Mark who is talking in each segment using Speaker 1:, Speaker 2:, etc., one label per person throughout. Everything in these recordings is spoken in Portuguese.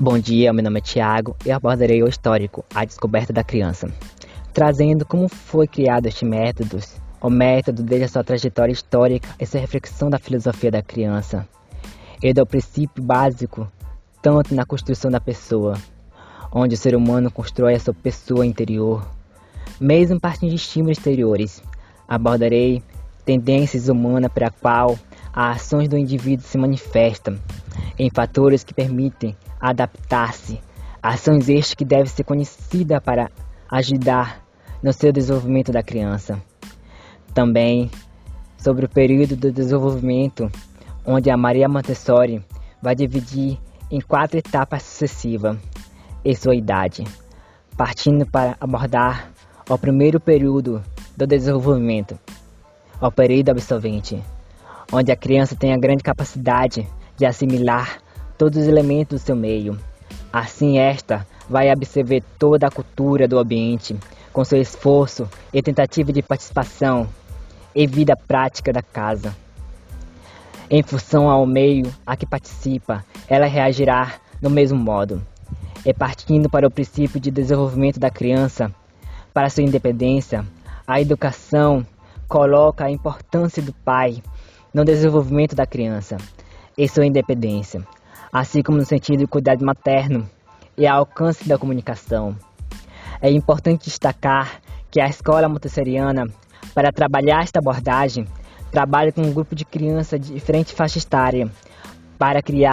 Speaker 1: Bom dia, meu nome é Tiago e abordarei o histórico, a descoberta da criança, trazendo como foi criado este método, o método desde a sua trajetória histórica e sua reflexão da filosofia da criança. Ele é o princípio básico, tanto na construção da pessoa, onde o ser humano constrói a sua pessoa interior, mesmo partindo de estímulos exteriores. Abordarei tendências humanas para a qual as ações do indivíduo se manifestam em fatores que permitem adaptar-se. Ações estas que devem ser conhecidas para ajudar no seu desenvolvimento da criança. Também sobre o período do desenvolvimento, onde a Maria Montessori vai dividir em quatro etapas sucessivas e sua idade, partindo para abordar o primeiro período do desenvolvimento, ao período absolvente, onde a criança tem a grande capacidade de assimilar todos os elementos do seu meio. Assim, esta vai absorver toda a cultura do ambiente, com seu esforço e tentativa de participação e vida prática da casa. Em função ao meio a que participa, ela reagirá do mesmo modo. E partindo para o princípio de desenvolvimento da criança, para sua independência, a educação coloca a importância do pai no desenvolvimento da criança e sua independência, assim como no sentido do cuidado materno e alcance da comunicação. É importante destacar que a escola montessoriana, para trabalhar esta abordagem, trabalha com um grupo de crianças de diferente faixa etária para criar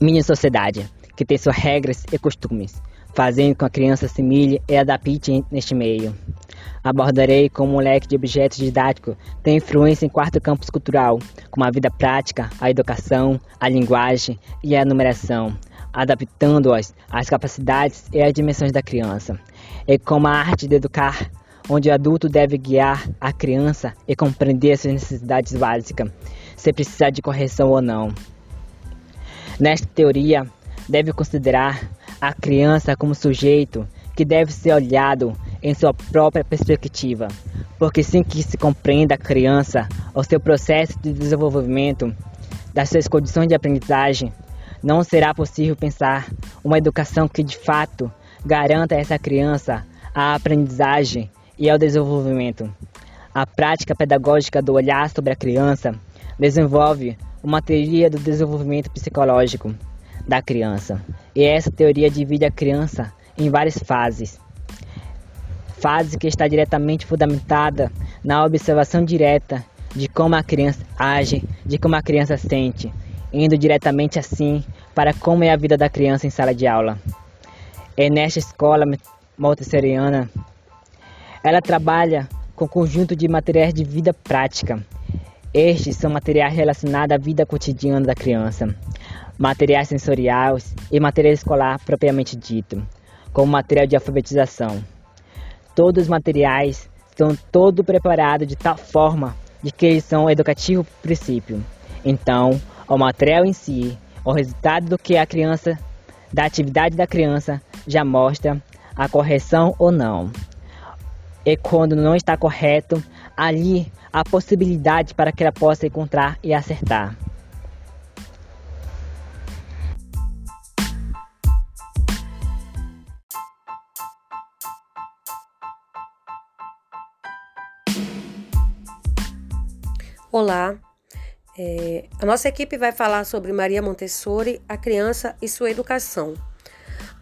Speaker 1: mini sociedade que tem suas regras e costumes, fazendo com que a criança assimile e adapte neste meio. Abordarei como um leque de objetos didáticos tem influência em quarto campus cultural, como a vida prática, a educação, a linguagem e a numeração, adaptando-as às capacidades e às dimensões da criança. E como a arte de educar, onde o adulto deve guiar a criança e compreender suas necessidades básicas, se precisar de correção ou não. Nesta teoria, deve considerar a criança como sujeito que deve ser olhado em sua própria perspectiva, porque sem que se compreenda a criança, o seu processo de desenvolvimento, das suas condições de aprendizagem, não será possível pensar uma educação que de fato garanta a essa criança a aprendizagem e ao desenvolvimento. A prática pedagógica do olhar sobre a criança desenvolve uma teoria do desenvolvimento psicológico da criança. E essa teoria divide a criança em várias fases. Fase que está diretamente fundamentada na observação direta de como a criança age, de como a criança sente, indo diretamente assim para como é a vida da criança em sala de aula. Nesta escola montessoriana, ela trabalha com conjunto de materiais de vida prática. Estes são materiais relacionados à vida cotidiana da criança, materiais sensoriais e material escolar propriamente dito, como material de alfabetização. Todos os materiais são todo preparados de tal forma de que eles são educativos por princípio. Então, o material em si, o resultado do que a criança, da atividade da criança, já mostra a correção ou não. E quando não está correto, ali há possibilidade para que ela possa encontrar e acertar.
Speaker 2: Olá, é, a nossa equipe vai falar sobre Maria Montessori, a criança e sua educação.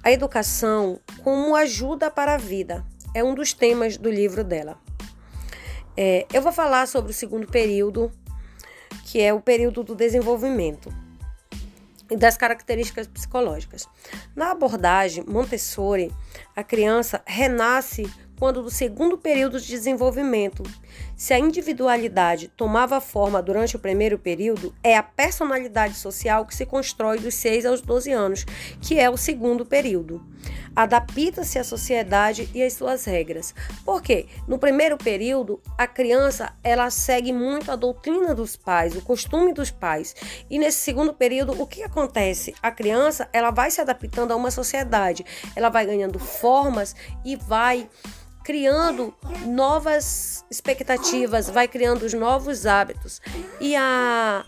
Speaker 2: A educação como ajuda para a vida é um dos temas do livro dela. É, eu vou falar sobre o segundo período, que é o período do desenvolvimento e das características psicológicas. Na abordagem Montessori, a criança renasce quando do segundo período de desenvolvimento. Se a individualidade tomava forma durante o primeiro período, é a personalidade social que se constrói dos 6 aos 12 anos, que é o segundo período. Adapta-se à sociedade e às suas regras. Por quê? No primeiro período, a criança ela segue muito a doutrina dos pais, o costume dos pais. E nesse segundo período, o que acontece? A criança ela vai se adaptando a uma sociedade, ela vai ganhando formas e vai criando novas expectativas, vai criando os novos hábitos. E a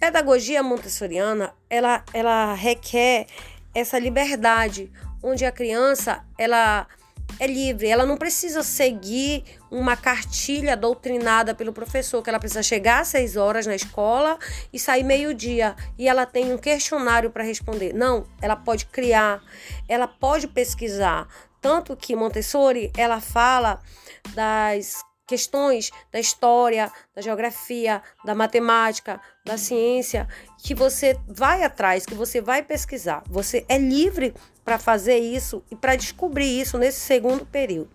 Speaker 2: pedagogia montessoriana, ela, ela requer essa liberdade, onde a criança ela é livre, ela não precisa seguir uma cartilha doutrinada pelo professor, que ela precisa chegar às seis horas na escola e sair meio-dia e ela tem um questionário para responder. Não, ela pode criar, ela pode pesquisar. Tanto que Montessori ela fala das questões da história, da geografia, da matemática, da ciência, que você vai atrás, que você vai pesquisar. Você é livre para fazer isso e para descobrir isso nesse segundo período.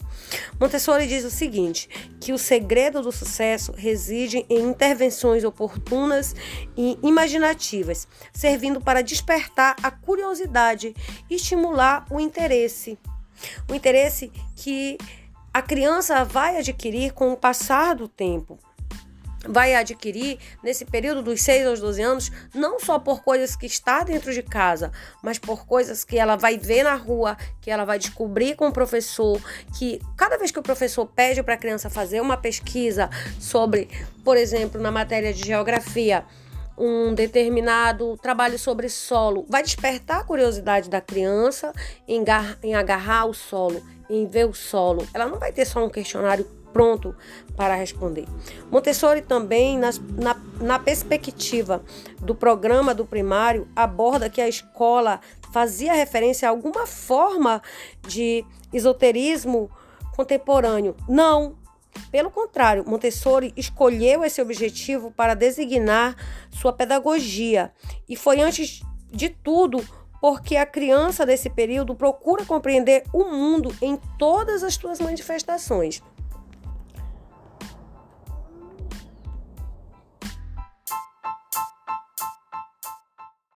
Speaker 2: Montessori diz o seguinte: que o segredo do sucesso reside em intervenções oportunas e imaginativas, servindo para despertar a curiosidade e estimular o interesse. O interesse que a criança vai adquirir com o passar do tempo. Vai adquirir nesse período dos 6 aos 12 anos, não só por coisas que está dentro de casa, mas por coisas que ela vai ver na rua, que ela vai descobrir com o professor, que cada vez que o professor pede para a criança fazer uma pesquisa sobre, por exemplo, na matéria de geografia, um determinado trabalho sobre solo vai despertar a curiosidade da criança em, em agarrar o solo, em ver o solo. Ela não vai ter só um questionário pronto para responder. Montessori também, na, na, na perspectiva do programa do primário, aborda que a escola fazia referência a alguma forma de esoterismo contemporâneo. Não, pelo contrário, Montessori escolheu esse objetivo para designar sua pedagogia e foi antes de tudo porque a criança desse período procura compreender o mundo em todas as suas manifestações.